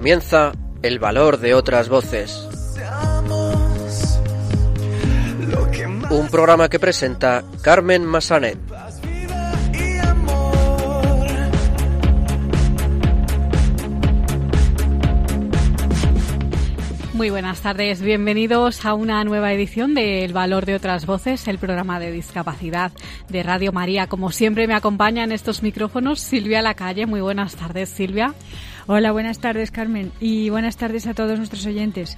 Comienza el valor de otras voces. Un programa que presenta Carmen Massanet. Muy buenas tardes, bienvenidos a una nueva edición de El Valor de otras Voces, el programa de discapacidad de Radio María. Como siempre me acompaña en estos micrófonos Silvia Lacalle. Muy buenas tardes, Silvia. Hola, buenas tardes, Carmen, y buenas tardes a todos nuestros oyentes.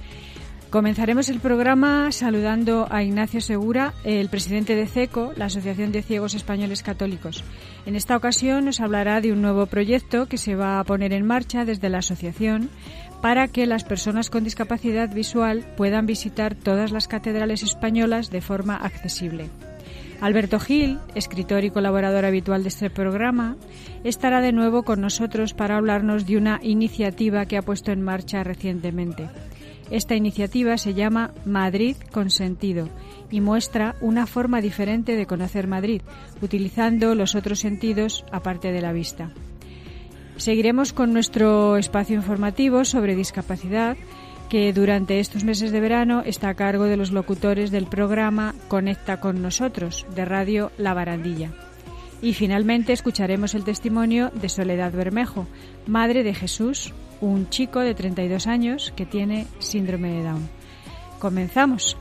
Comenzaremos el programa saludando a Ignacio Segura, el presidente de CECO, la Asociación de Ciegos Españoles Católicos. En esta ocasión nos hablará de un nuevo proyecto que se va a poner en marcha desde la asociación para que las personas con discapacidad visual puedan visitar todas las catedrales españolas de forma accesible. Alberto Gil, escritor y colaborador habitual de este programa, estará de nuevo con nosotros para hablarnos de una iniciativa que ha puesto en marcha recientemente. Esta iniciativa se llama Madrid con sentido y muestra una forma diferente de conocer Madrid, utilizando los otros sentidos aparte de la vista. Seguiremos con nuestro espacio informativo sobre discapacidad que durante estos meses de verano está a cargo de los locutores del programa Conecta con nosotros de Radio La Barandilla. Y finalmente escucharemos el testimonio de Soledad Bermejo, madre de Jesús, un chico de 32 años que tiene síndrome de Down. Comenzamos.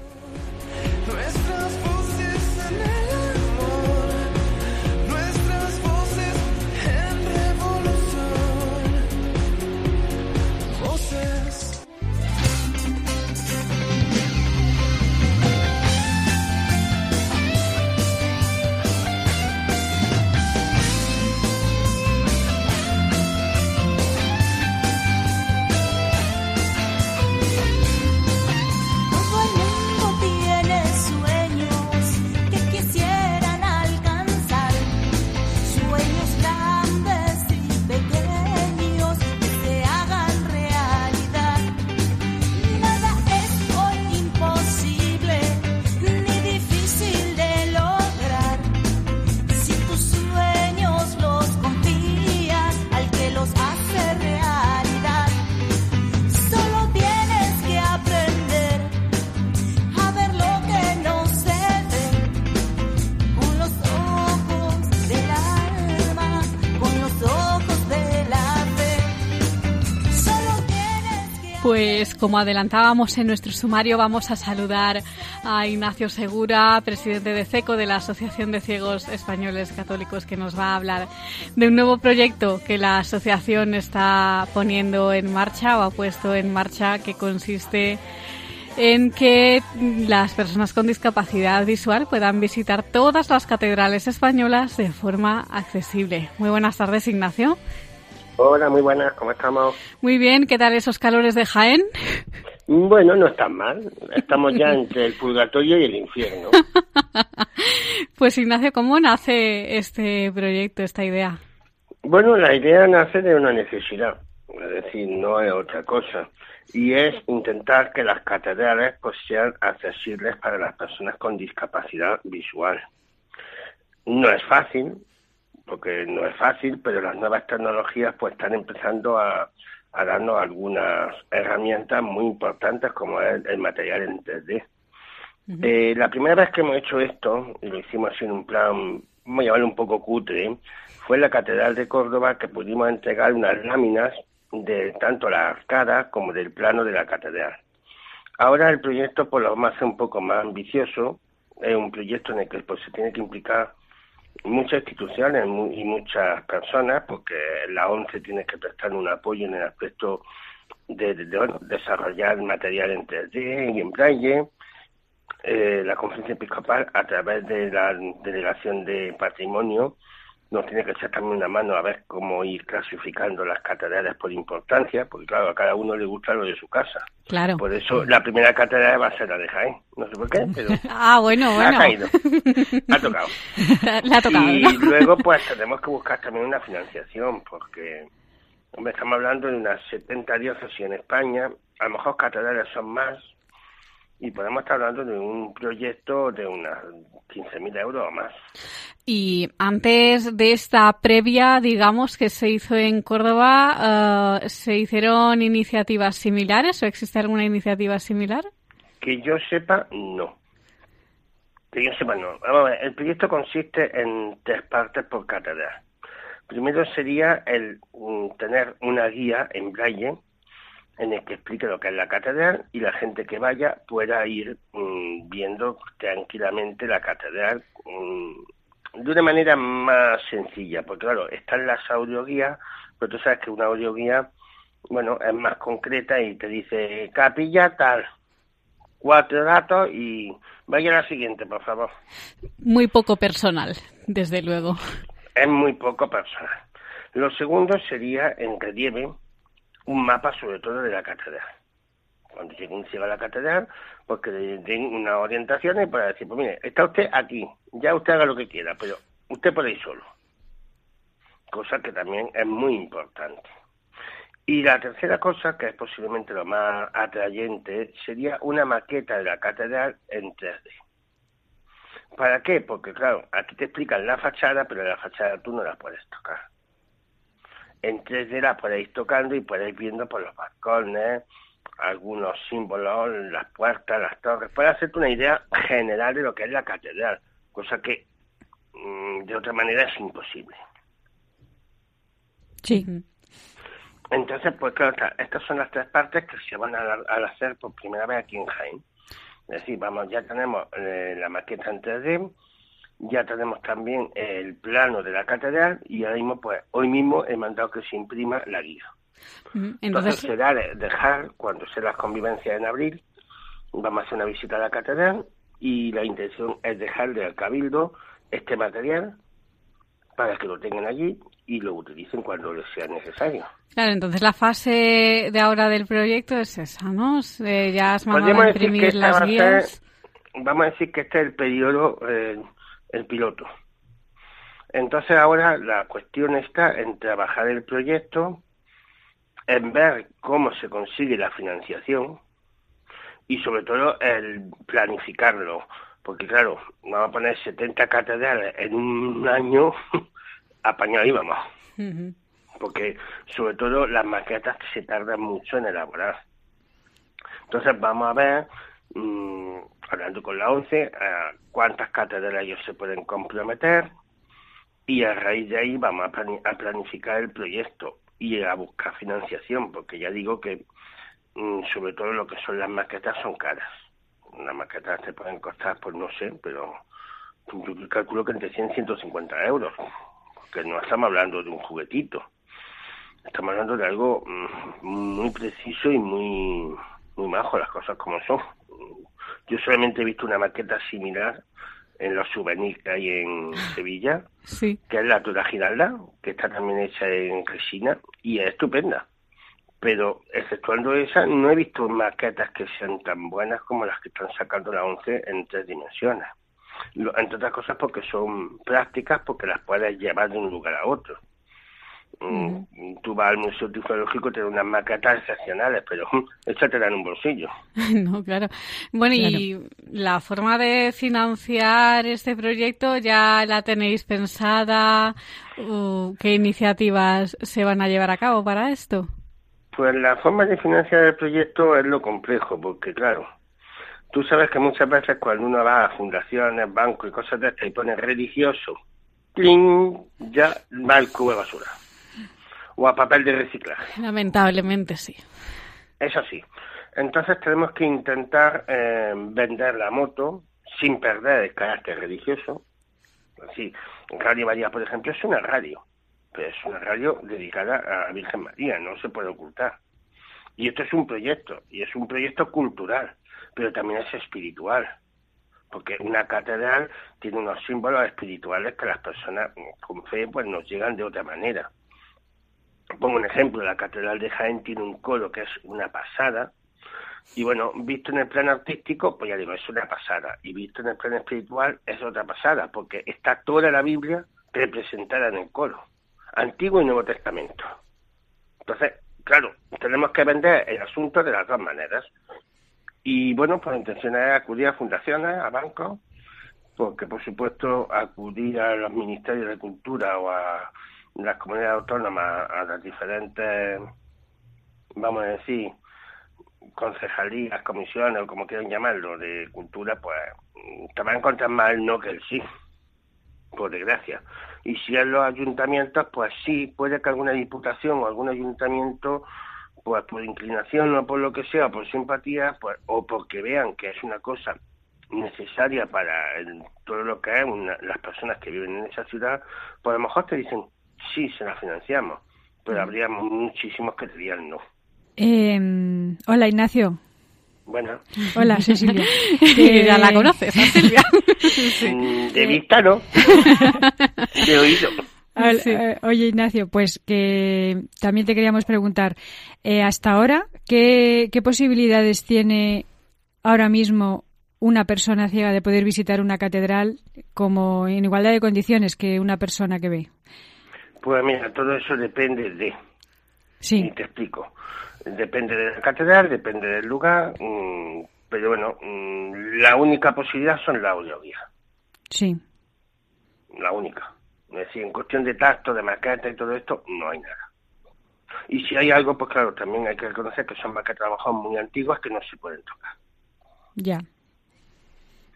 Pues como adelantábamos en nuestro sumario, vamos a saludar a Ignacio Segura, presidente de CECO, de la Asociación de Ciegos Españoles Católicos, que nos va a hablar de un nuevo proyecto que la asociación está poniendo en marcha o ha puesto en marcha, que consiste en que las personas con discapacidad visual puedan visitar todas las catedrales españolas de forma accesible. Muy buenas tardes, Ignacio. Hola, muy buenas, ¿cómo estamos? Muy bien, ¿qué tal esos calores de Jaén? Bueno, no están mal. Estamos ya entre el purgatorio y el infierno. pues Ignacio, ¿cómo nace este proyecto, esta idea? Bueno, la idea nace de una necesidad, es decir, no es otra cosa, y es intentar que las catedrales pues, sean accesibles para las personas con discapacidad visual. No es fácil, porque no es fácil, pero las nuevas tecnologías pues están empezando a, darnos algunas herramientas muy importantes como es el material en 3D. Eh, la primera vez que hemos hecho esto, y lo hicimos así en un plan, vamos a llamarlo un poco cutre, fue en la Catedral de Córdoba que pudimos entregar unas láminas de tanto la arcada como del plano de la catedral. Ahora el proyecto pues lo a hacer un poco más ambicioso, es un proyecto en el que pues, se tiene que implicar muchas instituciones y muchas personas, porque la ONCE tiene que prestar un apoyo en el aspecto de, desarrollar material en 3D y en braille, eh, la conferencia episcopal a través de la delegación de patrimonio nos tiene que echar también una mano a ver cómo ir clasificando las catedrales por importancia, porque claro, a cada uno le gusta lo de su casa. Claro. Por eso la primera catedral va a ser la de Jaén. No sé por qué, pero ah, bueno, bueno. ha caído. ha tocado. ha tocado. Y luego pues tenemos que buscar también una financiación, porque hombre, estamos hablando de unas 70 diócesis en España, a lo mejor catedrales son más, y podemos estar hablando de un proyecto de unas 15.000 euros o más. Y antes de esta previa, digamos, que se hizo en Córdoba, eh, ¿se hicieron iniciativas similares o existe alguna iniciativa similar? Que yo sepa, no. Que yo sepa, no. Vamos a ver, el proyecto consiste en tres partes por catedral. Primero sería el mm, tener una guía en braille en el que explique lo que es la catedral y la gente que vaya pueda ir mm, viendo tranquilamente la catedral mm, de una manera más sencilla, porque claro, están las audioguías, pero tú sabes que una audioguía, bueno, es más concreta y te dice capilla tal, cuatro datos y vaya a la siguiente, por favor. Muy poco personal, desde luego. Es muy poco personal. Lo segundo sería en relieve un mapa sobre todo de la catedral. Cuando llega a la catedral, pues que le den unas orientaciones para decir, pues mire, está usted aquí, ya usted haga lo que quiera, pero usted puede ir solo. Cosa que también es muy importante. Y la tercera cosa, que es posiblemente lo más atrayente, sería una maqueta de la catedral en 3D. ¿Para qué? Porque claro, aquí te explican la fachada, pero la fachada tú no la puedes tocar en 3D la podéis tocando y podéis viendo por los balcones, algunos símbolos, las puertas, las torres, para hacerte una idea general de lo que es la catedral, cosa que mm, de otra manera es imposible. Sí. Entonces, pues claro, estas son las tres partes que se van a, hacer por primera vez aquí en Jaén. Es decir, vamos, ya tenemos eh, la maqueta en 3D, ya tenemos también el plano de la catedral y ahora mismo, pues, hoy mismo he mandado que se imprima la guía. Entonces, será dejar, cuando sea las convivencias en abril, vamos a hacer una visita a la catedral y la intención es dejarle al cabildo este material para que lo tengan allí y lo utilicen cuando les sea necesario. Claro, entonces la fase de ahora del proyecto es esa, ¿no? ya has mandado a imprimir las guías. vamos a decir que este es el periodo eh, el piloto. Entonces ahora la cuestión está en trabajar el proyecto, en ver cómo se consigue la financiación y sobre todo el planificarlo. Porque claro, vamos a poner 70 catedrales en un año, apañado íbamos. Porque sobre todo las maquetas se tardan mucho en elaborar. Entonces vamos a ver mm, hablando con la ONCE, a cuántas catedrales ellos se pueden comprometer y a raíz de ahí vamos a, planificar el proyecto y a buscar financiación, porque ya digo que mm, sobre todo lo que son las maquetas son caras. Las maquetas te pueden costar, pues no sé, pero yo calculo que entre 100 y 150 euros, porque no estamos hablando de un juguetito, estamos hablando de algo mm, muy preciso y muy, muy majo, las cosas como son. Yo solamente he visto una maqueta similar en los souvenirs que hay en Sevilla, que es la Tura Giralda, que está también hecha en resina y es estupenda. Pero exceptuando esa, no he visto maquetas que sean tan buenas como las que están sacando la 11 en tres dimensiones. Entre otras cosas porque son prácticas, porque las puedes llevar de un lugar a otro. Mm, tú vas al Museo Tiflológico, te unas maquetas excepcionales, pero échatela en un bolsillo. no, claro. Bueno, y la forma de financiar este proyecto, ¿ya la tenéis pensada? ¿Qué iniciativas se van a llevar a cabo para esto? Pues la forma de financiar el proyecto es lo complejo, porque claro, tú sabes que muchas veces cuando uno va a fundaciones, bancos y cosas de estas y pone religioso, ¡pling! ya va el cubo de basura o a papel de reciclaje. Lamentablemente sí. Eso sí. Entonces tenemos que intentar eh, vender la moto sin perder el carácter religioso. Sí, Radio María, por ejemplo, es una radio, pero es una radio dedicada a la Virgen María, no se puede ocultar. Y esto es un proyecto, y es un proyecto cultural, pero también es espiritual, porque una catedral tiene unos símbolos espirituales que las personas con fe pues nos llegan de otra manera pongo un ejemplo, la Catedral de Jaén tiene un coro que es una pasada, y bueno, visto en el plano artístico, pues ya digo, es una pasada, y visto en el plano espiritual es otra pasada, porque está toda la Biblia representada en el coro, Antiguo y Nuevo Testamento. Entonces, claro, tenemos que vender el asunto de las dos maneras. Y bueno, pues la intención es acudir a fundaciones, a bancos, porque por supuesto acudir a los ministerios de cultura o a las comunidades autónomas, a las diferentes, vamos a decir, concejalías, comisiones o como quieran llamarlo, de cultura, pues te va a encontrar más el no que el sí, por desgracia. Y si en los ayuntamientos, pues sí, puede que alguna diputación o algún ayuntamiento, pues por inclinación o por lo que sea, por simpatía, pues o porque vean que es una cosa necesaria para todo lo que es las personas que viven en esa ciudad, pues a lo mejor te dicen, sí, se la financiamos, pero habría muchísimos que dirían no. Eh, hola, Ignacio. Bueno. Hola, Cecilia. ya la conoces, Silvia. Mm, de vista no. de oído. Eh, oye, Ignacio, pues que también te queríamos preguntar, eh, hasta ahora, ¿qué, ¿qué posibilidades tiene ahora mismo una persona ciega de poder visitar una catedral como en igualdad de condiciones que una persona que ve? Pues mira, todo eso depende de. Sí. Y te explico. Depende de la catedral, depende del lugar, mm, pero bueno, mm, la única posibilidad son la audioguía. Sí. La única. Es decir, en cuestión de tacto, de maqueta y todo esto, no hay nada. Y si hay algo, pues claro, también hay que reconocer que son maquetas muy antiguas que no se pueden tocar. Ya.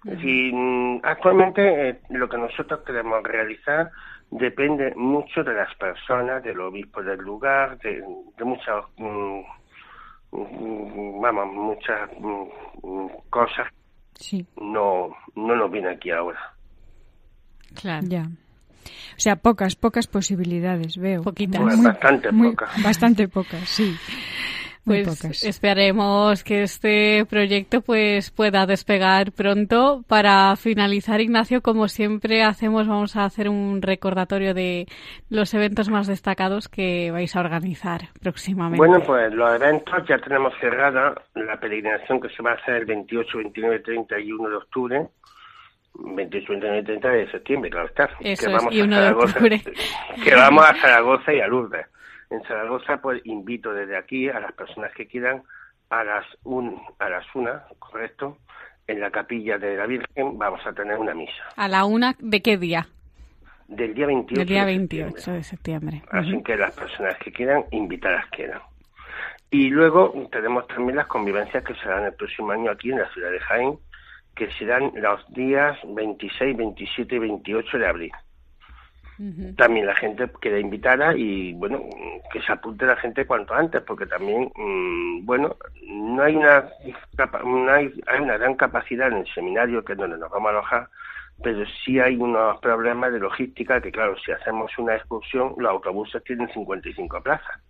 Es decir, mm, actualmente eh, lo que nosotros queremos realizar depende mucho de las personas, del obispo del lugar, de, muchas, mm, mm, vamos, muchas cosas. Sí. No, no nos viene aquí ahora. Claro. Ya. O sea, pocas, pocas posibilidades, veo. Poquitas. bastante pocas. Bastante pocas, sí pues esperaremos que este proyecto pues pueda despegar pronto. Para finalizar, Ignacio, como siempre hacemos, vamos a hacer un recordatorio de los eventos más destacados que vais a organizar próximamente. Bueno, pues los eventos ya tenemos cerrada la peregrinación que se va a hacer el 28, 29, 31 de octubre. 28, 29 y 30 de septiembre, claro está. Eso que vamos y 1 de octubre. Que vamos a Zaragoza y a Lourdes en Zaragoza, pues invito desde aquí a las personas que quieran a las un, a las una, correcto, en la capilla de la Virgen vamos a tener una misa. ¿A la una de qué día? Del día 28, Del día 28 de septiembre. Así que las personas que quieran, invitadas quieran. Y luego tenemos también las convivencias que serán el próximo año aquí en la ciudad de Jaén, que serán los días 26, 27 y 28 de abril. También la gente queda invitada y, bueno, que se apunte la gente cuanto antes, porque también, mm, bueno, no hay una, no hay, hay una gran capacidad en el seminario que es donde nos vamos a alojar, pero sí hay unos problemas de logística que, claro, si hacemos una excursión, los autobuses tienen 55 plazas.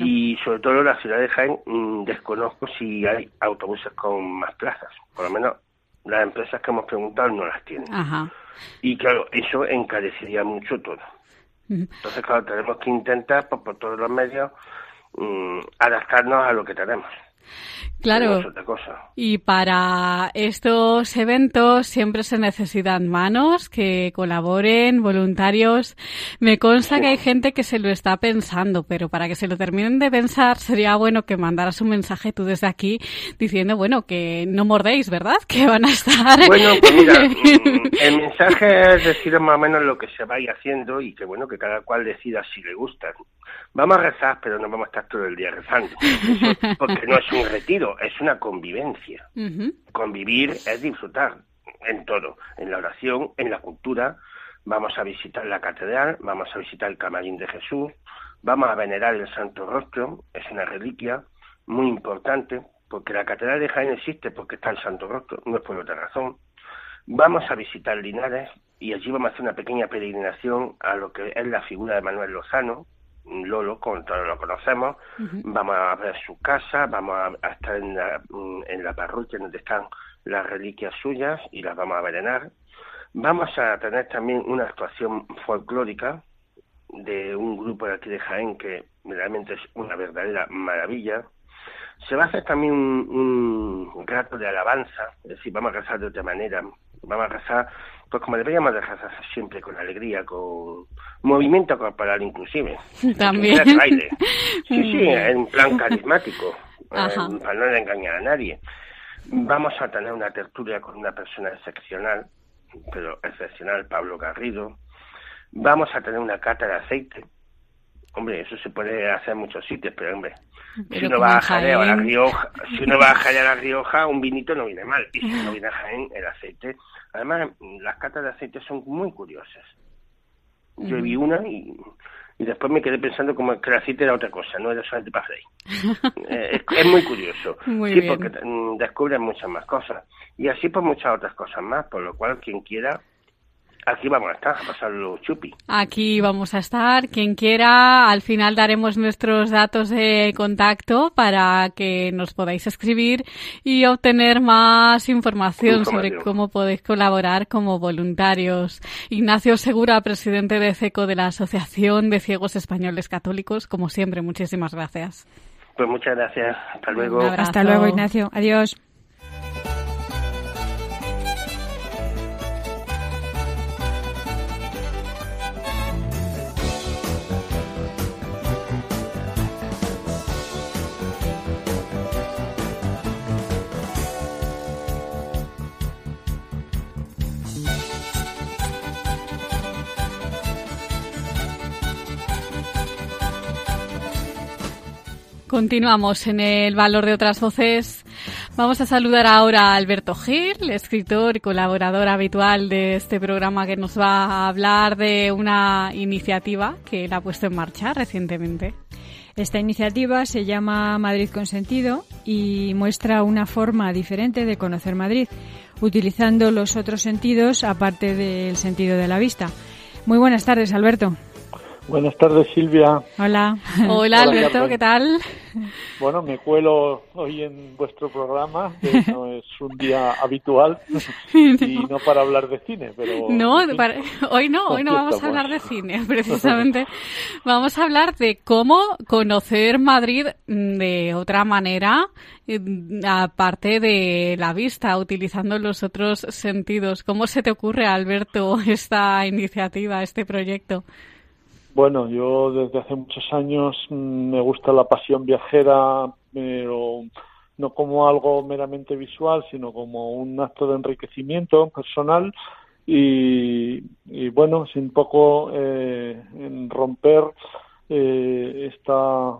Y sobre todo en la ciudad de Jaén mm, desconozco si hay autobuses con más plazas. Por lo menos las empresas que hemos preguntado no las tienen. Ajá. Y claro, eso encarecería mucho todo. Entonces, claro, tenemos que intentar pues, por todos los medios mm, adaptarnos a lo que tenemos. Claro. Y para estos eventos siempre se necesitan manos que colaboren, voluntarios. Me consta que hay gente que se lo está pensando, pero para que se lo terminen de pensar sería bueno que mandaras un mensaje tú desde aquí diciendo, bueno, que no mordéis, ¿verdad? Que van a estar. Bueno, pues mira, mm, el mensaje es decir más o menos lo que se vaya haciendo y que bueno, que cada cual decida si le gusta. Vamos a rezar, pero no vamos a estar todo el día rezando, porque no es un retiro, es una convivencia. Convivir es disfrutar en todo, en la oración, en la cultura. Vamos a visitar la catedral, vamos a visitar el camarín de Jesús, vamos a venerar el Santo Rostro, es una reliquia muy importante, porque la catedral de Jaén existe porque está el Santo Rostro, no es por otra razón. Vamos a visitar Linares y allí vamos a hacer una pequeña peregrinación a lo que es la figura de Manuel Lozano, Lolo, como todos lo conocemos, vamos a ver su casa, vamos a, estar en la, mm, en la parroquia donde están las reliquias suyas y las vamos a venerar. Vamos a tener también una actuación folclórica de un grupo de aquí de Jaén que realmente es una verdadera maravilla. Se va a hacer también un, un rato de alabanza, es decir, vamos a rezar de otra manera, vamos a rezar pues como deberíamos dejar siempre con alegría, con movimiento corporal inclusive. También. Sí, sí, en plan carismático, eh, para no engañar a nadie. Vamos a tener una tertulia con una persona excepcional, pero excepcional, Pablo Garrido. Vamos a tener una cata de aceite. Hombre, eso se puede hacer en muchos sitios, pero hombre, si uno va a Jaleo a la Rioja, si uno va a a la Rioja, un vinito no viene mal. Y si no viene a Jaén, el aceite. Además, las catas de aceite son muy curiosas. Yo vi una y, después me quedé pensando como que el aceite era otra cosa, no era solamente para freír. Eh, es, muy curioso. sí, porque mm, descubren muchas más cosas. Y así pues muchas otras cosas más, por lo cual quien quiera Aquí vamos a estar, a pasarlo chupi. Aquí vamos a estar. Quien quiera, al final daremos nuestros datos de contacto para que nos podáis escribir y obtener más información, sobre cómo podéis colaborar como voluntarios. Ignacio Segura, presidente de CECO de la Asociación de Ciegos Españoles Católicos, como siempre, muchísimas gracias. Pues muchas gracias. Hasta luego. Hasta luego, Ignacio. Adiós. Continuamos en el valor de otras voces. Vamos a saludar ahora a Alberto Gil, escritor y colaborador habitual de este programa que nos va a hablar de una iniciativa que ha puesto en marcha recientemente. Esta iniciativa se llama Madrid con sentido y muestra una forma diferente de conocer Madrid, utilizando los otros sentidos aparte del sentido de la vista. Muy buenas tardes, Alberto. Buenas tardes, Silvia. Hola. Hola, Alberto, ¿qué tal? Bueno, me cuelo hoy en vuestro programa, que no es un día habitual y no para hablar de cine, pero... No, hoy no, hoy no vamos a hablar de cine, precisamente. vamos a hablar de cómo conocer Madrid de otra manera, eh, aparte de la vista, utilizando los otros sentidos. ¿Cómo se te ocurre, Alberto, esta iniciativa, este proyecto? Bueno, yo desde hace muchos años mm, me gusta la pasión viajera, pero no como algo meramente visual, sino como un acto de enriquecimiento personal. Y, bueno, sin poco eh, en romper eh, esta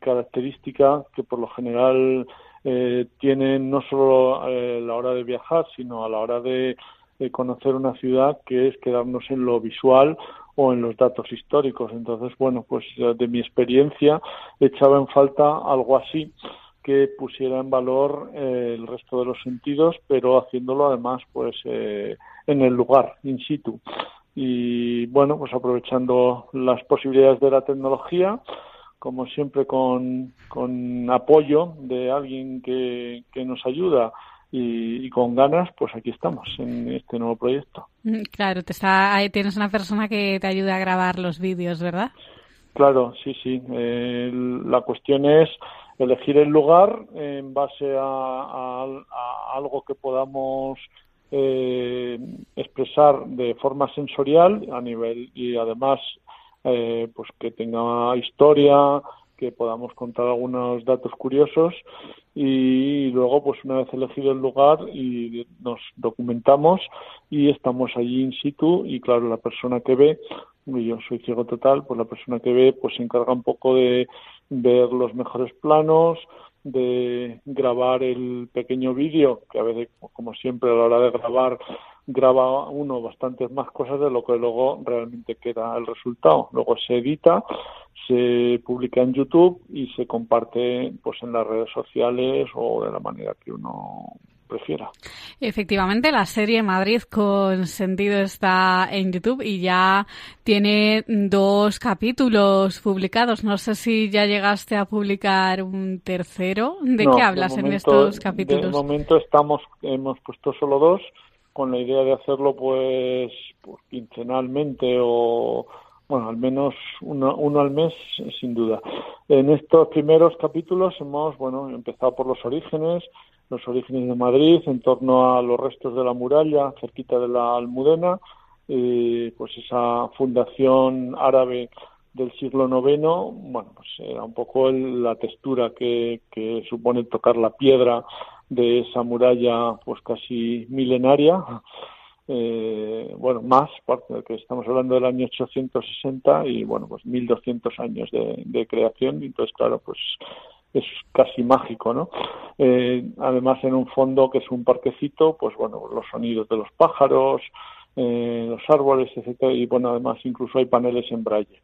característica que por lo general eh, tienen no solo a la hora de viajar, sino a la hora de conocer una ciudad, que es quedarnos en lo visual o en los datos históricos. Entonces, bueno, pues de mi experiencia echaba en falta algo así que pusiera en valor eh, el resto de los sentidos, pero haciéndolo además pues eh, en el lugar, in situ. Y bueno, pues aprovechando las posibilidades de la tecnología, como siempre con, con apoyo de alguien que, que nos ayuda y, con ganas, pues aquí estamos en este nuevo proyecto. Mm, claro, te está, tienes una persona que te ayuda a grabar los vídeos, ¿verdad? Claro, sí, sí. la cuestión es elegir el lugar en base a, algo que podamos eh, expresar de forma sensorial a nivel y además eh, pues que tenga historia, que podamos contar algunos datos curiosos y luego pues una vez elegido el lugar y nos documentamos y estamos allí in situ y claro la persona que ve yo soy ciego total pues la persona que ve pues se encarga un poco de ver los mejores planos de grabar el pequeño vídeo que a veces como siempre a la hora de grabar graba uno bastantes más cosas de lo que luego realmente queda el resultado. Luego se edita, se publica en YouTube y se comparte pues en las redes sociales o de la manera que uno prefiera. Efectivamente, la serie Madrid con sentido está en YouTube y ya tiene dos capítulos publicados. No sé si ya llegaste a publicar un tercero. ¿De qué hablas en estos capítulos? De momento estamos hemos puesto solo dos con la idea de hacerlo pues, pues quincenalmente o bueno, al menos uno, uno, al mes, sin duda. En estos primeros capítulos hemos, bueno, empezado por los orígenes, los orígenes de Madrid, en torno a los restos de la muralla, cerquita de la Almudena, pues esa fundación árabe del siglo IX, bueno, pues era un poco la textura que supone tocar la piedra de esa muralla pues casi milenaria eh, bueno, más, porque estamos hablando del año 860 y, bueno, pues 1200 años de, creación, entonces, claro, pues es casi mágico, ¿no? Eh, además, en un fondo que es un parquecito, pues bueno, los sonidos de los pájaros, eh, los árboles, etcétera, y bueno, además incluso hay paneles en braille.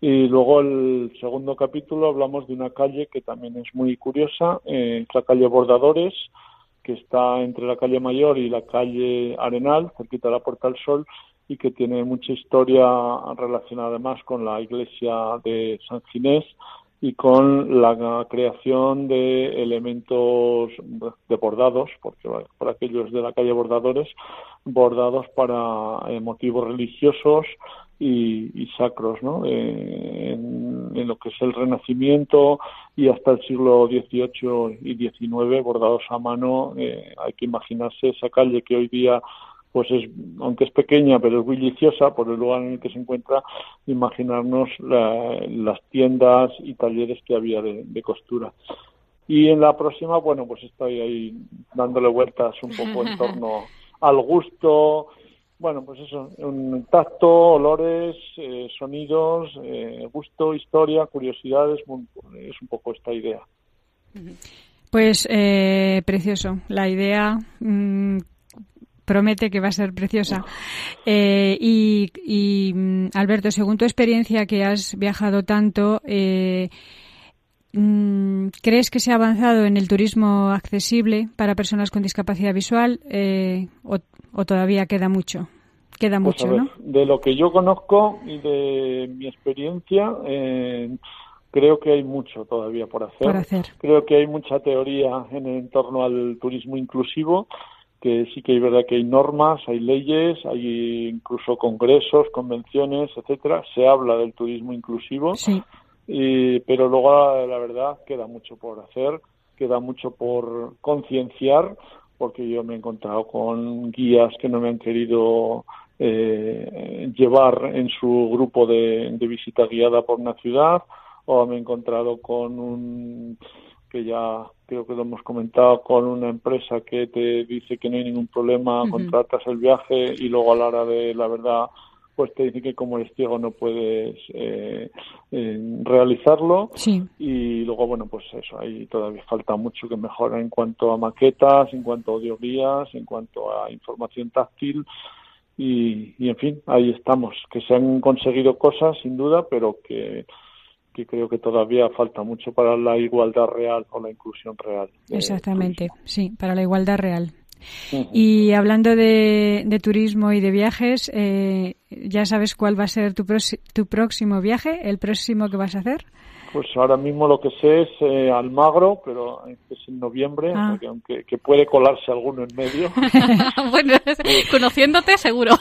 Y luego el segundo capítulo hablamos de una calle que también es muy curiosa, eh, la calle Bordadores, que está entre la calle Mayor y la calle Arenal, cerquita de la Puerta del Sol, y que tiene mucha historia relacionada además con la iglesia de San Ginés y con la creación de elementos de bordados, porque por aquellos de la calle Bordadores, bordados para eh, motivos religiosos y, sacros, ¿no? Eh, en, lo que es el Renacimiento y hasta el siglo XVIII y XIX, bordados a mano. Eh, hay que imaginarse esa calle que hoy día pues es, aunque es pequeña, pero es bulliciosa por el lugar en el que se encuentra, imaginarnos las tiendas y talleres que había de, costura. Y en la próxima, bueno, pues estoy ahí dándole vueltas un poco en torno al gusto, bueno, pues eso, un tacto, olores, eh, sonidos, eh, gusto, historia, curiosidades, es un poco esta idea. Pues eh, precioso, la idea mm, promete que va a ser preciosa. Eh, y, mm, Alberto, según tu experiencia que has viajado tanto, eh, mm, ¿crees que se ha avanzado en el turismo accesible para personas con discapacidad visual eh, o, todavía queda mucho? Queda pues mucho, ¿no? De lo que yo conozco y de mi experiencia, creo que hay mucho todavía por hacer. por hacer. Creo que hay mucha teoría en torno al turismo inclusivo que sí que hay verdad que hay normas, hay leyes, hay incluso congresos, convenciones, etcétera. Se habla del turismo inclusivo, sí. y, pero luego la, verdad queda mucho por hacer, queda mucho por concienciar, porque yo me he encontrado con guías que no me han querido eh, llevar en su grupo de, de visita guiada por una ciudad, o me he encontrado con un que ya creo que lo hemos comentado con una empresa que te dice que no hay ningún problema, contratas el viaje y luego a la hora de la verdad pues te dice que como eres ciego no puedes eh, eh, realizarlo sí. y luego bueno pues eso ahí todavía falta mucho que mejorar en cuanto a maquetas en cuanto a audioguías en cuanto a información táctil y, y en fin ahí estamos que se han conseguido cosas sin duda pero que que creo que todavía falta mucho para la igualdad real o la inclusión real. Exactamente, sí, para la igualdad real. Y hablando de, de, turismo y de viajes, eh, ¿ya sabes cuál va a ser tu, tu próximo viaje, el próximo que vas a hacer? Pues ahora mismo lo que sé es eh, Almagro, pero es en noviembre, ah. aunque que puede colarse alguno en medio. bueno, conociéndote seguro.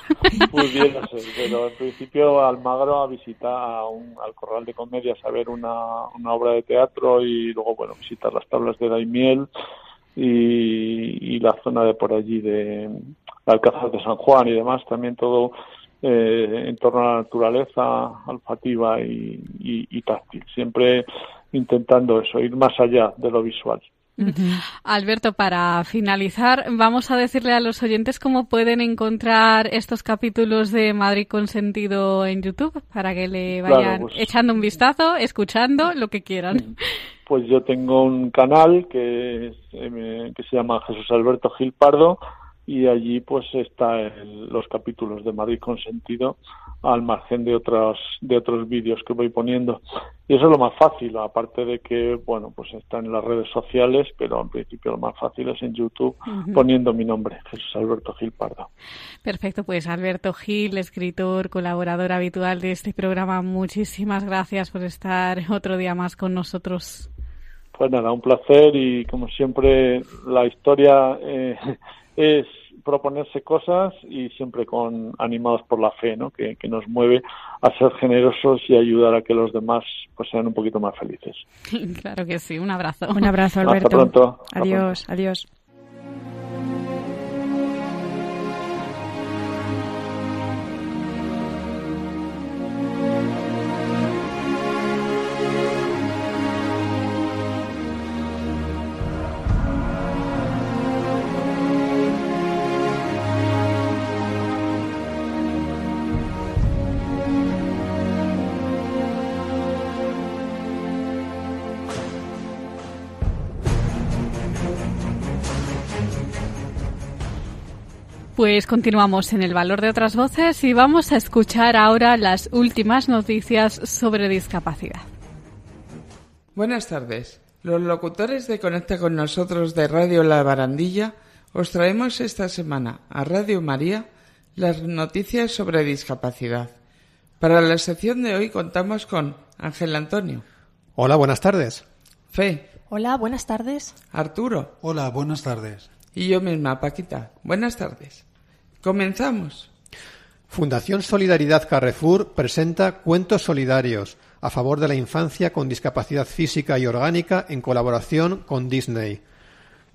Pudiera ser, pero en principio Almagro a visitar a un, al Corral de Comedias a ver una, una obra de teatro y luego, bueno, visitar las tablas de Daimiel y, y la zona de por allí de Alcázar de San Juan y demás, también todo eh, en torno a la naturaleza alfativa y, táctil, siempre intentando eso, ir más allá de lo visual. Alberto, para finalizar, vamos a decirle a los oyentes cómo pueden encontrar estos capítulos de Madrid con sentido en YouTube para que le vayan pues echando un vistazo, escuchando lo que quieran. Pues yo tengo un canal que, eh, que se llama Jesús Alberto Gil Pardo y allí pues están los capítulos de Madrid con sentido al margen de otros de otros vídeos que voy poniendo. Y eso es lo más fácil aparte de que bueno pues está en las redes sociales pero en principio lo más fácil es en YouTube poniendo mi nombre Jesús Alberto Gil Pardo. Perfecto pues Alberto Gil escritor colaborador habitual de este programa muchísimas gracias por estar otro día más con nosotros pues nada un placer y como siempre la historia eh, es proponerse cosas y siempre con animados por la fe, ¿no? Que, que, nos mueve a ser generosos y ayudar a que los demás pues sean un poquito más felices. Claro que sí, un abrazo. Un abrazo, Alberto. Hasta pronto. Adiós, adiós. Pues continuamos en el valor de otras voces y vamos a escuchar ahora las últimas noticias sobre discapacidad. Buenas tardes. Los locutores de Conecta con nosotros de Radio La Barandilla os traemos esta semana a Radio María las noticias sobre discapacidad. Para la sección de hoy contamos con Ángel Antonio. Hola, buenas tardes. Fe. Hola, buenas tardes. Arturo. Hola, buenas tardes. Y yo misma, Paquita. Buenas tardes. Comenzamos. Fundación Solidaridad Carrefour presenta Cuentos Solidarios a favor de la infancia con discapacidad física y orgánica en colaboración con Disney.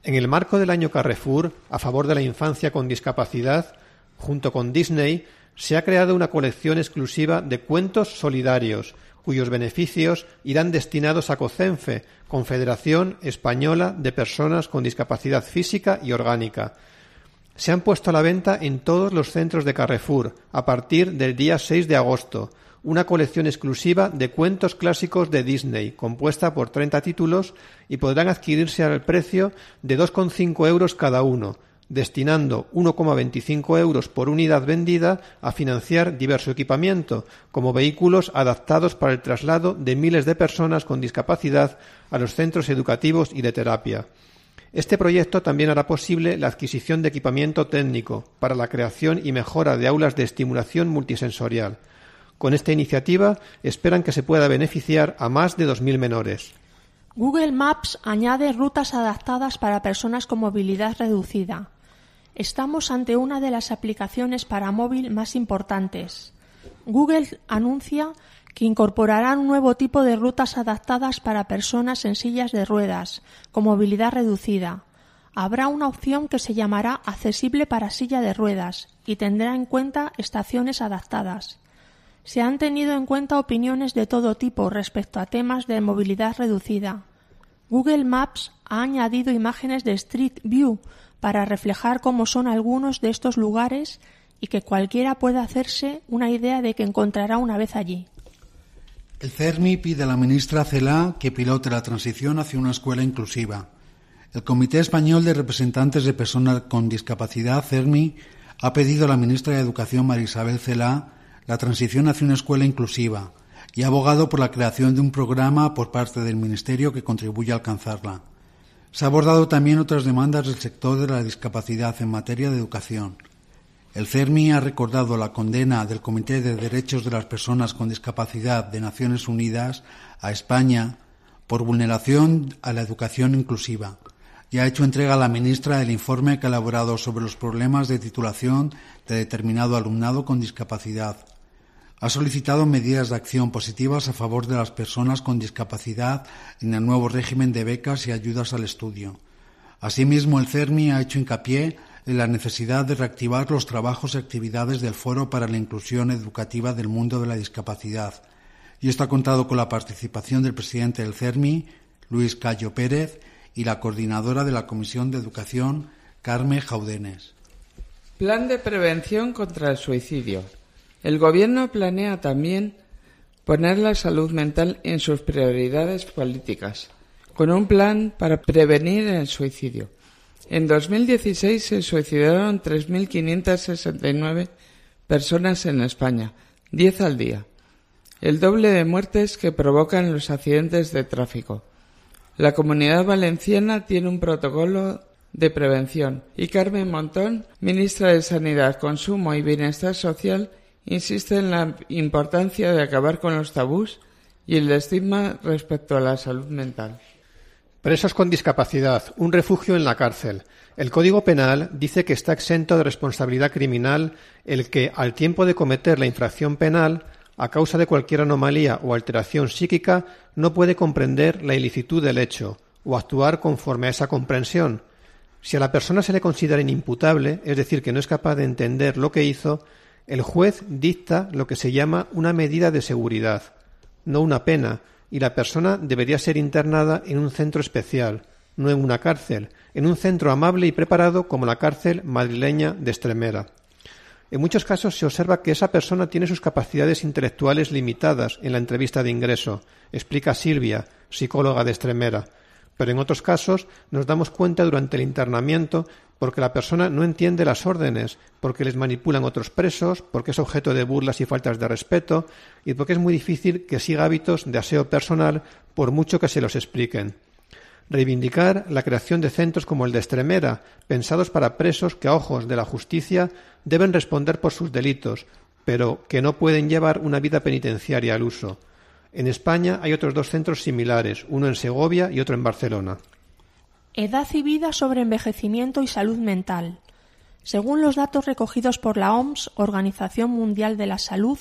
En el marco del año Carrefour a favor de la infancia con discapacidad, junto con Disney, se ha creado una colección exclusiva de cuentos solidarios, cuyos beneficios irán destinados a COCENFE, Confederación Española de Personas con Discapacidad Física y Orgánica, se han puesto a la venta en todos los centros de Carrefour a partir del día 6 de agosto. Una colección exclusiva de cuentos clásicos de Disney, compuesta por 30 títulos y podrán adquirirse al precio de 2,5 euros cada uno, destinando 1,25 euros por unidad vendida a financiar diverso equipamiento, como vehículos adaptados para el traslado de miles de personas con discapacidad a los centros educativos y de terapia. Este proyecto también hará posible la adquisición de equipamiento técnico para la creación y mejora de aulas de estimulación multisensorial. Con esta iniciativa esperan que se pueda beneficiar a más de 2.000 menores. Google Maps añade rutas adaptadas para personas con movilidad reducida. Estamos ante una de las aplicaciones para móvil más importantes. Google anuncia que incorporarán un nuevo tipo de rutas adaptadas para personas en sillas de ruedas, con movilidad reducida. Habrá una opción que se llamará accesible para silla de ruedas y tendrá en cuenta estaciones adaptadas. Se han tenido en cuenta opiniones de todo tipo respecto a temas de movilidad reducida. Google Maps ha añadido imágenes de Street View para reflejar cómo son algunos de estos lugares y que cualquiera pueda hacerse una idea de que encontrará una vez allí. El CERMI pide a la ministra Celá que pilote la transición hacia una escuela inclusiva. El Comité Español de Representantes de Personas con Discapacidad, CERMI, ha pedido a la ministra de Educación, María Isabel Celá, la transición hacia una escuela inclusiva y ha abogado por la creación de un programa por parte del Ministerio que contribuya a alcanzarla. Se ha abordado también otras demandas del sector de la discapacidad en materia de educación. El CERMI ha recordado la condena del Comité de Derechos de las Personas con Discapacidad de Naciones Unidas a España por vulneración a la educación inclusiva y ha hecho entrega a la ministra el informe que ha elaborado sobre los problemas de titulación de determinado alumnado con discapacidad. Ha solicitado medidas de acción positivas a favor de las personas con discapacidad en el nuevo régimen de becas y ayudas al estudio. Asimismo, el CERMI ha hecho hincapié en la necesidad de reactivar los trabajos y actividades del Foro para la Inclusión Educativa del Mundo de la Discapacidad. Y esto ha contado con la participación del presidente del CERMI, Luis Cayo Pérez, y la coordinadora de la Comisión de Educación, Carmen Jaudenes. Plan de prevención contra el suicidio. El Gobierno planea también poner la salud mental en sus prioridades políticas, con un plan para prevenir el suicidio. En 2016 se suicidaron 3.569 personas en España, 10 al día, el doble de muertes que provocan los accidentes de tráfico. La comunidad valenciana tiene un protocolo de prevención y Carmen Montón, ministra de Sanidad, Consumo y Bienestar Social, insiste en la importancia de acabar con los tabús y el estigma respecto a la salud mental. Presos con discapacidad, un refugio en la cárcel. El Código Penal dice que está exento de responsabilidad criminal el que, al tiempo de cometer la infracción penal, a causa de cualquier anomalía o alteración psíquica, no puede comprender la ilicitud del hecho o actuar conforme a esa comprensión. Si a la persona se le considera inimputable, es decir, que no es capaz de entender lo que hizo, el juez dicta lo que se llama una medida de seguridad, no una pena, y la persona debería ser internada en un centro especial, no en una cárcel, en un centro amable y preparado como la cárcel madrileña de Estremera. En muchos casos se observa que esa persona tiene sus capacidades intelectuales limitadas en la entrevista de ingreso, explica Silvia, psicóloga de Estremera. Pero en otros casos nos damos cuenta durante el internamiento porque la persona no entiende las órdenes, porque les manipulan otros presos, porque es objeto de burlas y faltas de respeto y porque es muy difícil que siga hábitos de aseo personal por mucho que se los expliquen. Reivindicar la creación de centros como el de Estremera, pensados para presos que a ojos de la justicia deben responder por sus delitos, pero que no pueden llevar una vida penitenciaria al uso. En España hay otros dos centros similares, uno en Segovia y otro en Barcelona. Edad y vida sobre envejecimiento y salud mental. Según los datos recogidos por la OMS, Organización Mundial de la Salud,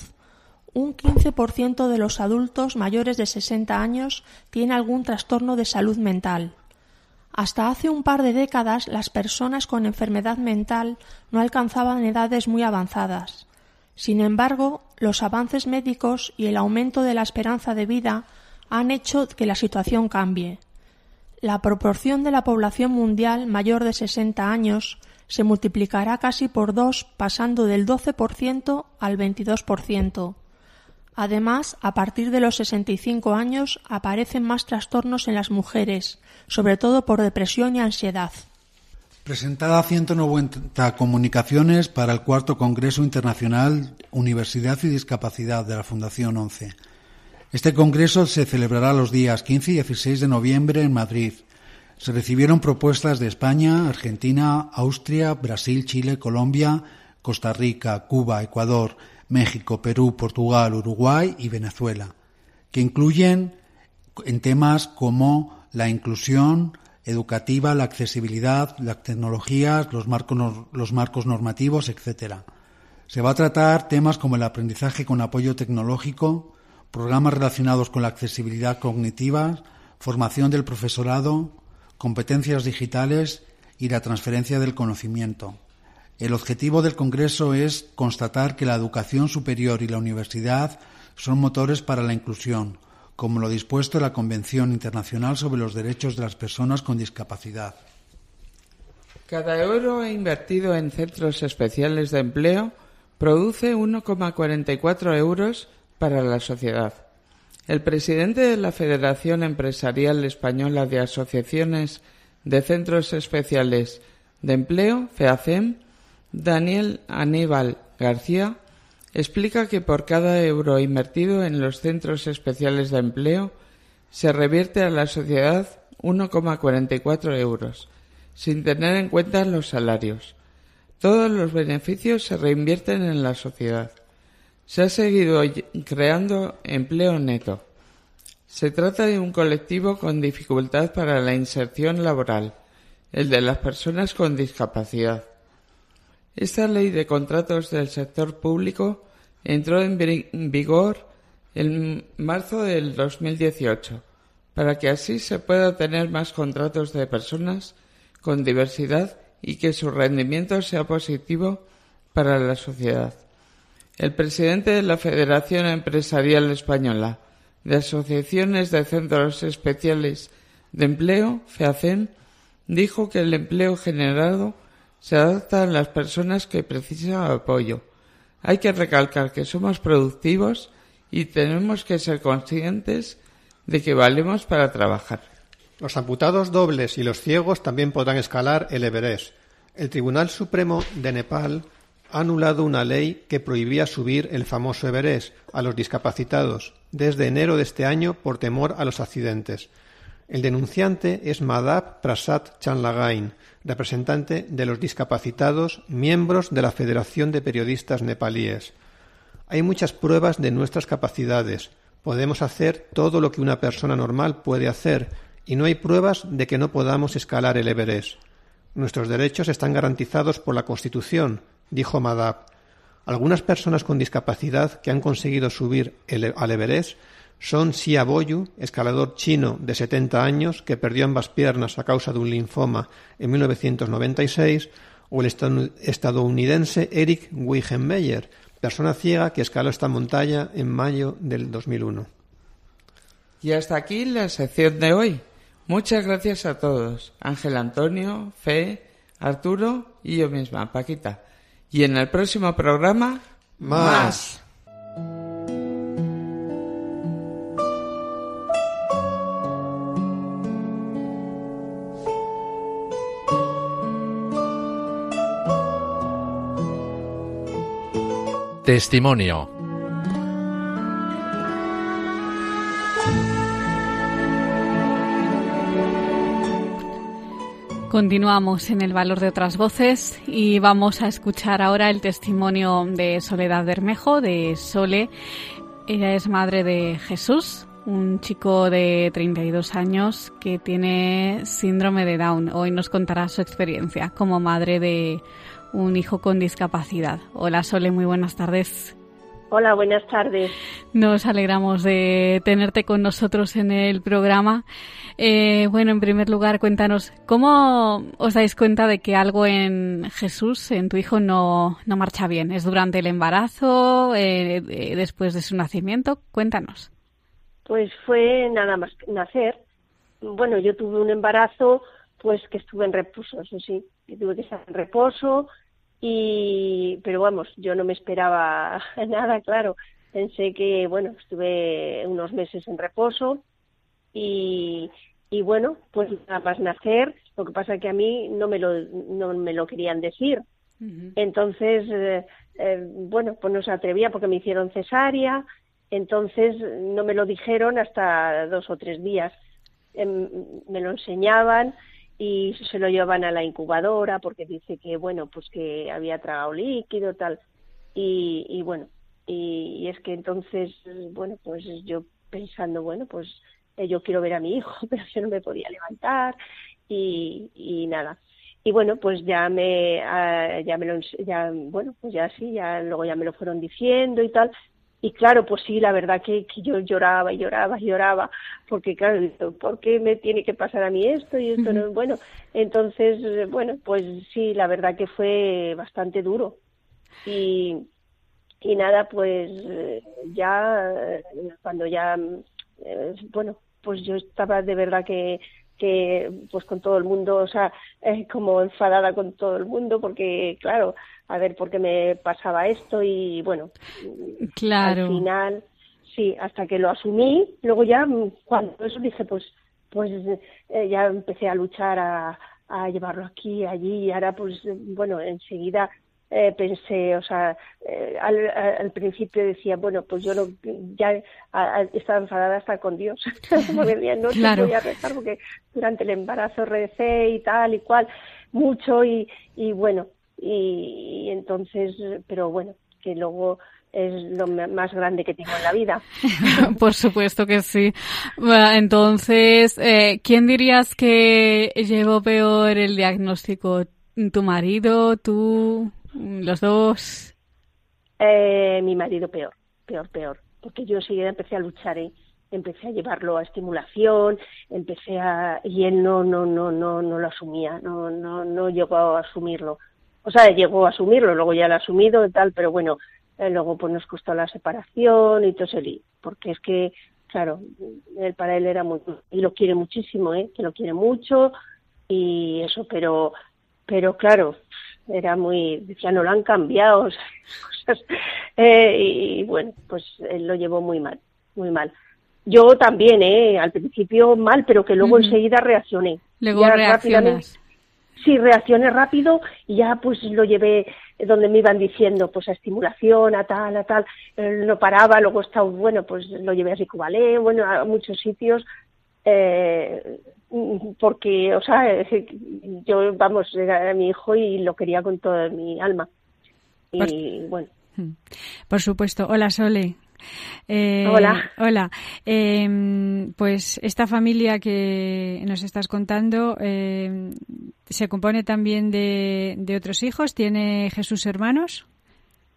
un 15% de los adultos mayores de 60 años tiene algún trastorno de salud mental. Hasta hace un par de décadas las personas con enfermedad mental no alcanzaban edades muy avanzadas. Sin embargo, los avances médicos y el aumento de la esperanza de vida han hecho que la situación cambie. La proporción de la población mundial mayor de 60 años se multiplicará casi por dos, pasando del 12% al 22%. Además, a partir de los 65 años aparecen más trastornos en las mujeres, sobre todo por depresión y ansiedad. Presentada 190 comunicaciones para el cuarto Congreso Internacional Universidad y Discapacidad de la Fundación 11. Este congreso se celebrará los días 15 y 16 de noviembre en Madrid. Se recibieron propuestas de España, Argentina, Austria, Brasil, Chile, Colombia, Costa Rica, Cuba, Ecuador, México, Perú, Portugal, Uruguay y Venezuela, que incluyen en temas como la inclusión, educativa, la accesibilidad, las tecnologías, los marcos, normativos, etc. Se va a tratar temas como el aprendizaje con apoyo tecnológico, programas relacionados con la accesibilidad cognitiva, formación del profesorado, competencias digitales y la transferencia del conocimiento. El objetivo del Congreso es constatar que la educación superior y la universidad son motores para la inclusión, como lo dispuesto en la Convención Internacional sobre los Derechos de las Personas con Discapacidad. Cada euro invertido en centros especiales de empleo produce 1,44 euros para la sociedad. El presidente de la Federación Empresarial Española de Asociaciones de Centros Especiales de Empleo, FEACEM, Daniel Aníbal García, explica que por cada euro invertido en los centros especiales de empleo se revierte a la sociedad 1,44 euros, sin tener en cuenta los salarios. Todos los beneficios se reinvierten en la sociedad. Se ha seguido creando empleo neto. Se trata de un colectivo con dificultad para la inserción laboral, el de las personas con discapacidad. Esta ley de contratos del sector público entró en vigor en marzo del 2018 para que así se pueda tener más contratos de personas con diversidad y que su rendimiento sea positivo para la sociedad. El presidente de la Federación Empresarial Española de Asociaciones de Centros Especiales de Empleo, FEACEM, dijo que el empleo generado se adapta a las personas que precisan apoyo. Hay que recalcar que somos productivos y tenemos que ser conscientes de que valemos para trabajar. Los amputados dobles y los ciegos también podrán escalar el Everest. El Tribunal Supremo de Nepal ha anulado una ley que prohibía subir el famoso Everest a los discapacitados desde enero de este año por temor a los accidentes. El denunciante es Madhab Prasad Chanlagain, representante de los discapacitados, miembros de la Federación de Periodistas Nepalíes. Hay muchas pruebas de nuestras capacidades. Podemos hacer todo lo que una persona normal puede hacer, y no hay pruebas de que no podamos escalar el Everest. Nuestros derechos están garantizados por la Constitución, dijo Madhab. Algunas personas con discapacidad que han conseguido subir al Everest son Xia Boyu, escalador chino de 70 años que perdió ambas piernas a causa de un linfoma en 1996, o el estadounidense Eric Wigenmeyer, persona ciega que escaló esta montaña en mayo del 2001. Y hasta aquí la sección de hoy. Muchas gracias a todos. Ángel Antonio, Fe, Arturo y yo misma, Paquita. Y en el próximo programa, más. Testimonio. Continuamos en el valor de otras voces y vamos a escuchar ahora el testimonio de Soledad Bermejo, de Sole. Ella es madre de Jesús, un chico de 32 años que tiene síndrome de Down. Hoy nos contará su experiencia como madre de un hijo con discapacidad. Hola Sole, muy buenas tardes. Hola, buenas tardes. Nos alegramos de tenerte con nosotros en el programa. Eh, bueno, en primer lugar, cuéntanos, ¿cómo os dais cuenta de que algo en Jesús, en tu hijo, no, no marcha bien? ¿Es durante el embarazo, eh, después de su nacimiento? Cuéntanos. Pues fue nada más nacer. Bueno, yo tuve un embarazo, pues que estuve en reposo, eso sí, que tuve que estar en reposo, y pero vamos yo no me esperaba nada claro. Pensé que bueno estuve unos meses en reposo y, y bueno pues nada más nacer. Lo que pasa que a mí no me lo no me lo querían decir. Entonces eh, eh, bueno pues no se atrevía porque me hicieron cesárea. Entonces no me lo dijeron hasta dos o tres días. Em, me lo enseñaban y se lo llevan a la incubadora porque dice que bueno pues que había tragado líquido tal. Y, y bueno y, es que entonces bueno pues yo pensando bueno pues eh, yo quiero ver a mi hijo pero yo no me podía levantar y, y nada. Y bueno pues ya me ah, ya me lo ya bueno pues ya sí ya luego ya me lo fueron diciendo y tal y claro, pues sí, la verdad que, yo lloraba y lloraba y lloraba, porque claro, ¿por qué me tiene que pasar a mí esto y esto no es bueno? Entonces, bueno, pues sí, la verdad que fue bastante duro. Y, y nada, pues ya, cuando ya, eh, bueno, pues yo estaba de verdad que, que pues con todo el mundo, o sea, eh, como enfadada con todo el mundo, porque claro, a ver por qué me pasaba esto y bueno, claro. al final, sí, hasta que lo asumí, luego ya cuando eso dije, pues, pues eh, ya empecé a luchar a, a llevarlo aquí, allí, y ahora pues bueno, enseguida eh, pensé, o sea, eh, al, al, principio decía, bueno, pues yo no, ya estaba enfadada hasta con Dios, porque decía, no claro. voy a rezar porque durante el embarazo recé y tal y cual, mucho y, y bueno, y, entonces, pero bueno, que luego es lo más grande que tengo en la vida. Por supuesto que sí. Entonces, eh, ¿quién dirías que llevó peor el diagnóstico? ¿Tu marido, tú, los dos? Eh, mi marido peor, peor, peor. Porque yo enseguida empecé a luchar, ¿eh? empecé a llevarlo a estimulación, empecé a y él no, no, no, no, no lo asumía, no, no, no llegó a asumirlo o sea, llegó a asumirlo, luego ya lo ha asumido y tal, pero bueno, eh, luego pues nos costó la separación y todo ese porque es que, claro, él para él era muy, y lo quiere muchísimo, ¿eh? que lo quiere mucho y eso, pero, pero claro, era muy, decía, no lo han cambiado, o sea, cosas, eh, y, bueno, pues él lo llevó muy mal, muy mal. Yo también, ¿eh? Al principio mal, pero que luego enseguida reaccioné. Luego reaccionas sí reaccioné rápido y ya pues lo llevé donde me iban diciendo pues a estimulación, a tal, a tal, no paraba, luego estaba, bueno, pues lo llevé a Psicobalé, bueno, a muchos sitios, eh, porque, o sea, yo, vamos, era mi hijo y lo quería con toda mi alma. Y bueno. Por supuesto. Hola, Sole. Eh, hola. Hola. Em, pues esta familia que nos estás contando eh, se compone también de, de otros hijos. ¿Tiene Jesús hermanos?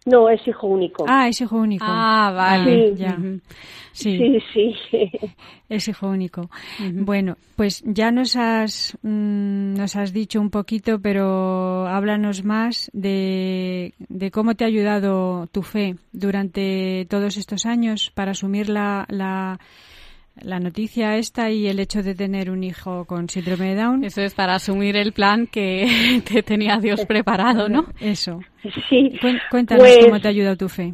No, es hijo único. Ah, es hijo único. Ah, vale. Sí, sí. sí, Es hijo único. Bueno, pues ya nos has, mm, nos has dicho un poquito, pero háblanos más de, de cómo te ha ayudado tu fe durante todos estos años para asumir la, la la noticia esta y el hecho de tener un hijo con síndrome de Down. Eso es para asumir el plan que te tenía Dios preparado, ¿no? Eso. Sí. Cuéntanos pues cómo te ha ayudado tu fe.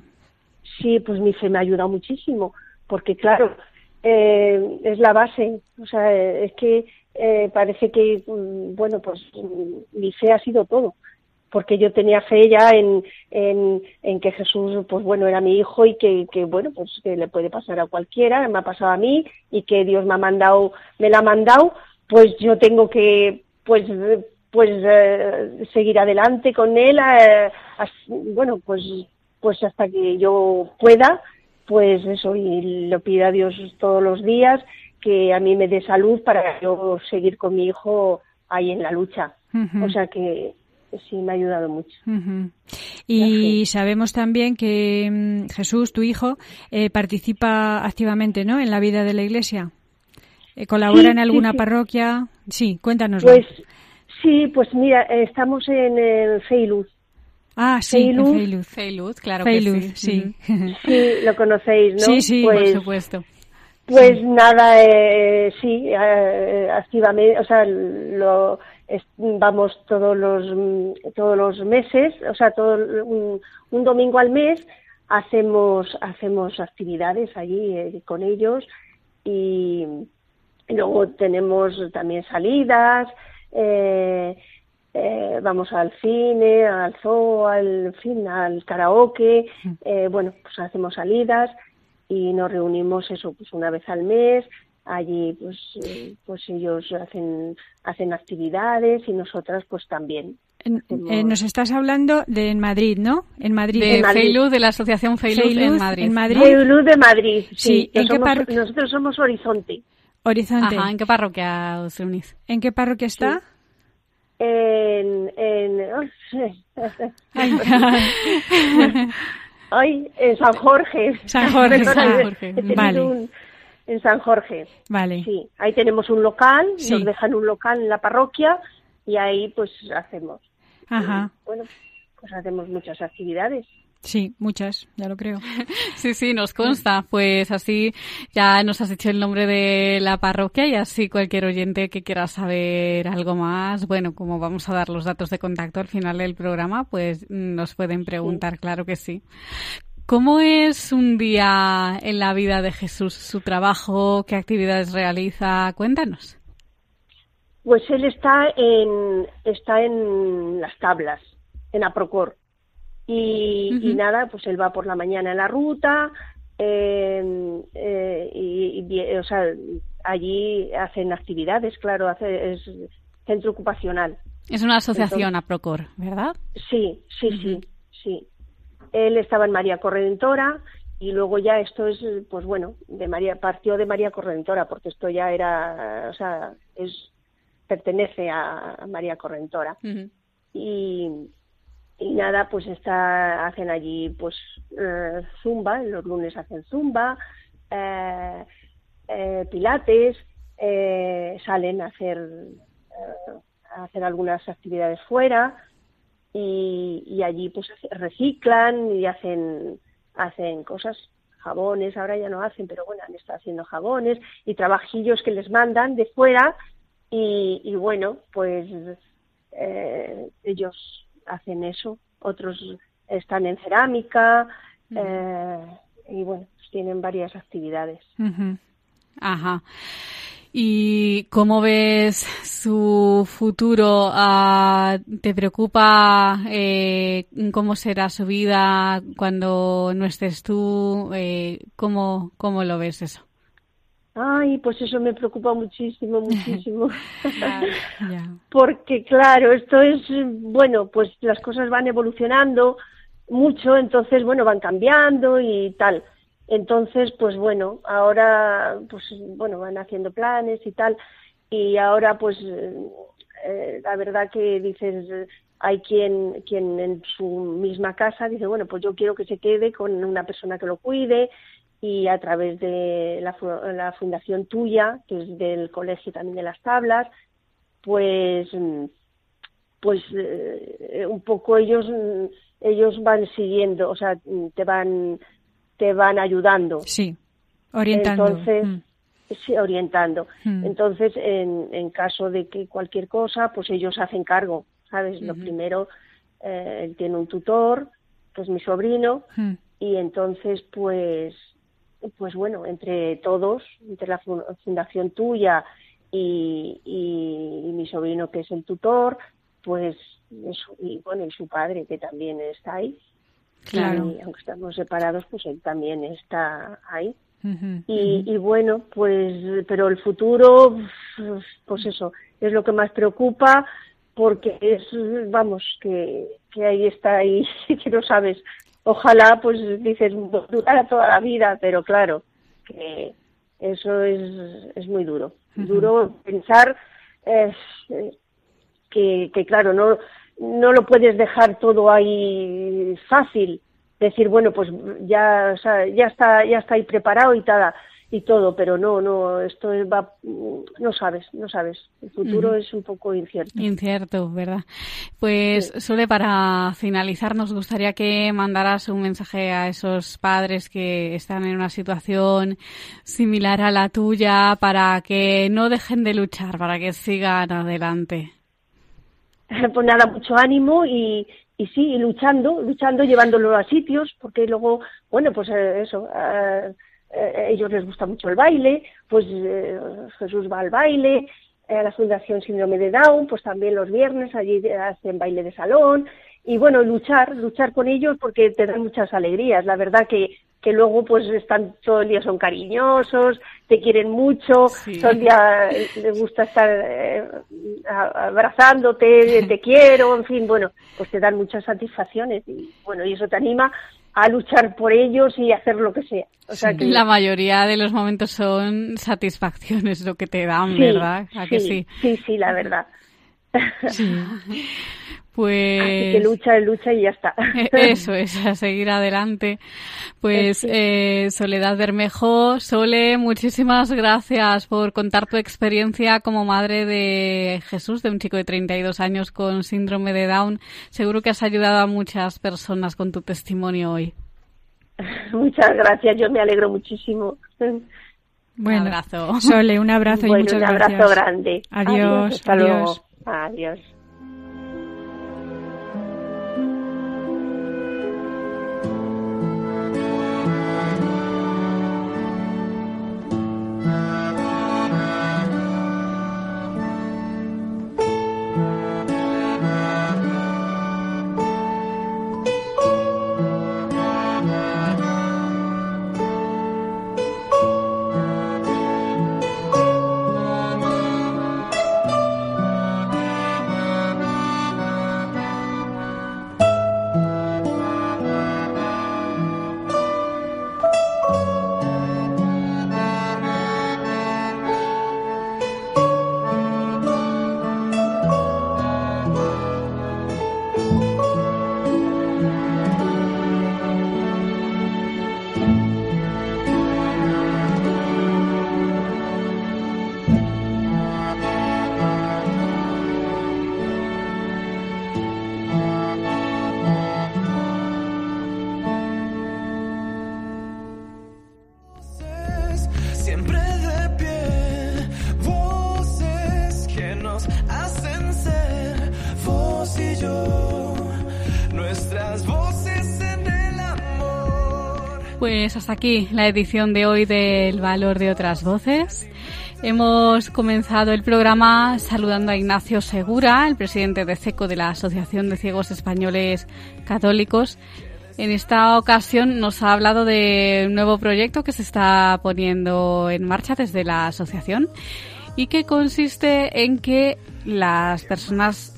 Sí, pues mi fe me ha ayudado muchísimo, porque claro, eh, es la base. O sea, es que eh, parece que, mm, bueno, pues mm, mi fe ha sido todo, porque yo tenía fe ya en, en, que Jesús, pues bueno, era mi hijo y que, que, bueno, pues que le puede pasar a cualquiera, me ha pasado a mí y que Dios me ha mandado, me la ha mandado, pues yo tengo que, pues, pues eh, seguir adelante con él, eh, bueno, pues, pues hasta que yo pueda, pues eso, y lo pido a Dios todos los días, que a mí me dé salud para yo seguir con mi hijo ahí en la lucha. O sea que sí me ha ayudado mucho. Y sabemos también que mm, Jesús, tu hijo, eh, participa activamente ¿no? en la vida de la Iglesia. Eh, ¿Colabora en alguna parroquia? Sí, cuéntanos. Pues sí, pues mira, estamos en el Feiluz. Ah, sí, Feiluz. Feiluz, claro que sí. Sí. lo conocéis, ¿no? Sí, sí, por pues supuesto. Pues nada, eh, sí, eh, activamente, o sea, lo, vamos todos los todos los meses, o sea, todo un, domingo al mes hacemos hacemos actividades allí eh, con ellos y luego tenemos también salidas, eh, eh, vamos al cine, al zoo, al fin, al karaoke, bueno, pues hacemos salidas y nos reunimos eso pues una vez al mes allí pues eh, pues ellos hacen hacen actividades y nosotras pues también eh, nos estás hablando de en Madrid, ¿no? En Madrid. De Feiluz, de la asociación Feiluz, en Madrid. En Madrid. Feiluz de Madrid, sí. ¿En qué nosotros somos Horizonte. Horizonte. Ajá, ¿en qué parroquia os reunís? ¿En qué parroquia está? En, en, Ay, en San Jorge. San Jorge, San Jorge. Vale. En San Jorge. Vale. Sí, ahí tenemos un local, nos dejan un local en la parroquia y ahí pues hacemos. Ajá. bueno, pues hacemos muchas actividades. Sí, muchas, ya lo creo. sí, sí, nos consta. Pues así ya nos has dicho el nombre de la parroquia y así cualquier oyente que quiera saber algo más, bueno, como vamos a dar los datos de contacto al final del programa, pues nos pueden preguntar, claro que sí. ¿Cómo es un día en la vida de Jesús? ¿Su trabajo? ¿Qué actividades realiza? Cuéntanos. Pues él está en, está en las tablas, en Aprocor. Y, nada, pues él va por la mañana en la ruta em, eh, y, o sea, allí hacen actividades, claro, hace, es centro ocupacional. Es una asociación a Procor, ¿verdad? Sí, sí, sí, sí. Él estaba en María Corredentora y luego ya esto es, pues bueno, de María partió de María Corredentora porque esto ya era, o sea, es pertenece a, María Corredentora. Y y nada, pues está, hacen allí pues eh, zumba, los lunes hacen zumba, eh, eh, pilates, salen a hacer, a hacer algunas actividades fuera y, y, allí pues reciclan y hacen, hacen cosas, jabones, ahora ya no hacen, pero bueno, han estado haciendo jabones y trabajillos que les mandan de fuera y, y bueno, pues ellos hacen eso, otros están en cerámica eh, y bueno, pues tienen varias actividades. Ajá. ¿Y cómo ves su futuro? Ah, ¿Te preocupa eh, cómo será su vida cuando no estés tú? Eh, ¿cómo, ¿Cómo lo ves eso? Ay, pues eso me preocupa muchísimo, muchísimo. Porque claro, esto es, bueno, pues las cosas van evolucionando mucho, entonces, bueno, van cambiando y tal. Entonces, pues bueno, ahora, pues bueno, van haciendo planes y tal. Y ahora, pues, eh, la verdad que dices, hay quien, quien en su misma casa dice, bueno, pues yo quiero que se quede con una persona que lo cuide y a través de la, fundación tuya, que es del colegio también de las tablas, pues pues eh, un poco ellos ellos van siguiendo, o sea, te van te van ayudando. Sí, orientando. Entonces, mm. sí, orientando. Mm. Entonces, en, en caso de que cualquier cosa, pues ellos hacen cargo, ¿sabes? Lo primero, eh, él tiene un tutor, que es mi sobrino, mm. y entonces, pues pues bueno, entre todos, entre la fundación tuya y, mi sobrino que es el tutor, pues y bueno, y su padre que también está ahí. Claro. Y aunque estamos separados, pues él también está ahí. y, y bueno, pues, pero el futuro, pues eso, es lo que más preocupa porque es, vamos, que, que ahí está ahí, que no sabes. Ojalá, pues dices, durara toda la vida, pero claro, que eso es, es muy duro. Duro pensar eh, que, que, claro, no, no lo puedes dejar todo ahí fácil. Decir, bueno, pues ya, o sea, ya está, ya está ahí preparado y tal y todo, pero no, no, esto va, no sabes, no sabes. El futuro es un poco incierto. Incierto, ¿verdad? Pues, Sole, para finalizar, nos gustaría que mandaras un mensaje a esos padres que están en una situación similar a la tuya para que no dejen de luchar, para que sigan adelante. Pues nada, mucho ánimo y, y sí, luchando, luchando, llevándolo a sitios, porque luego, bueno, pues eh, eso, eh, eh, ellos les gusta mucho el baile, pues Jesús va al baile, a la Fundación Síndrome de Down, pues también los viernes allí hacen baile de salón, y bueno, luchar, luchar con ellos porque te dan muchas alegrías. La verdad que, que luego pues están todo el día son cariñosos, te quieren mucho, todo el día les gusta estar eh, abrazándote, te quiero, en fin, bueno, pues te dan muchas satisfacciones y bueno, y eso te anima a luchar por ellos y hacer lo que sea. O sea que... La mayoría de los momentos son satisfacciones lo que te dan, ¿verdad? ¿A que sí, sí, sí, la verdad. Sí. Pues Así que lucha, lucha y ya está. Eso es, a seguir adelante. Pues eh, Soledad Bermejo, Sole, muchísimas gracias por contar tu experiencia como madre de Jesús, de un chico de 32 años con síndrome de Down. Seguro que has ayudado a muchas personas con tu testimonio hoy. Muchas gracias, yo me alegro muchísimo. Bueno, un abrazo. Sole, un abrazo y muchas un abrazo grande. Adiós. Hasta adiós. luego. Adiós. Pues hasta aquí la edición de hoy del Valor de otras Voces. Hemos comenzado el programa saludando a Ignacio Segura, el presidente de CECO de la Asociación de Ciegos Españoles Católicos. En esta ocasión nos ha hablado de un nuevo proyecto que se está poniendo en marcha desde la asociación y que consiste en que las personas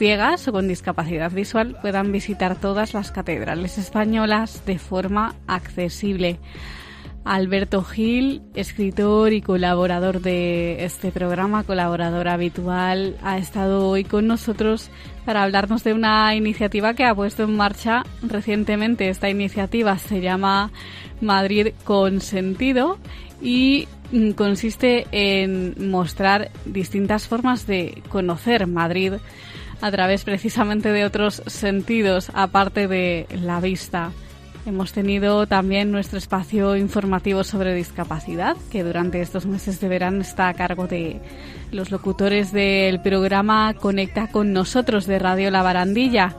ciegas o con discapacidad visual puedan visitar todas las catedrales españolas de forma accesible. Alberto Gil, escritor y colaborador de este programa, colaborador habitual, ha estado hoy con nosotros para hablarnos de una iniciativa que ha puesto en marcha recientemente. Esta iniciativa se llama Madrid con sentido y mm, consiste en mostrar distintas formas de conocer Madrid a través precisamente de otros sentidos aparte de la vista. Hemos tenido también nuestro espacio informativo sobre discapacidad, que durante estos meses de verano está a cargo de los locutores del programa Conecta con nosotros de Radio La Barandilla.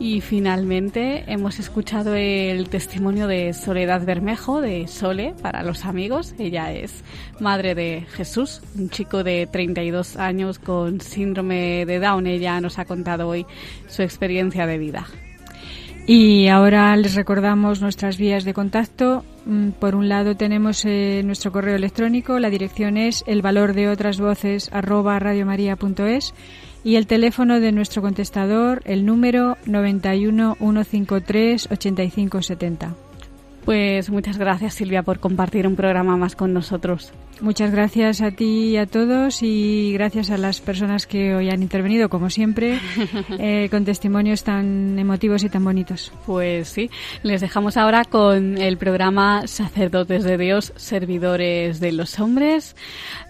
Y finalmente hemos escuchado el testimonio de Soledad Bermejo, de Sole, para los amigos. Ella es madre de Jesús, un chico de 32 años con síndrome de Down. Ella nos ha contado hoy su experiencia de vida. Y ahora les recordamos nuestras vías de contacto. Mm, por un lado tenemos eh, nuestro correo electrónico, la dirección es el valor de otras voces y el teléfono de nuestro contestador, el número 91 153 8570. Pues muchas gracias Silvia por compartir un programa más con nosotros. Muchas gracias a ti y a todos y gracias a las personas que hoy han intervenido, como siempre, eh, con testimonios tan emotivos y tan bonitos. Pues sí, les dejamos ahora con el programa Sacerdotes de Dios, Servidores de los Hombres.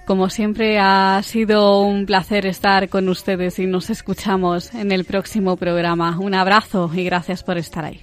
Como siempre ha sido un placer estar con ustedes y nos escuchamos en el próximo programa. Un abrazo y gracias por estar ahí.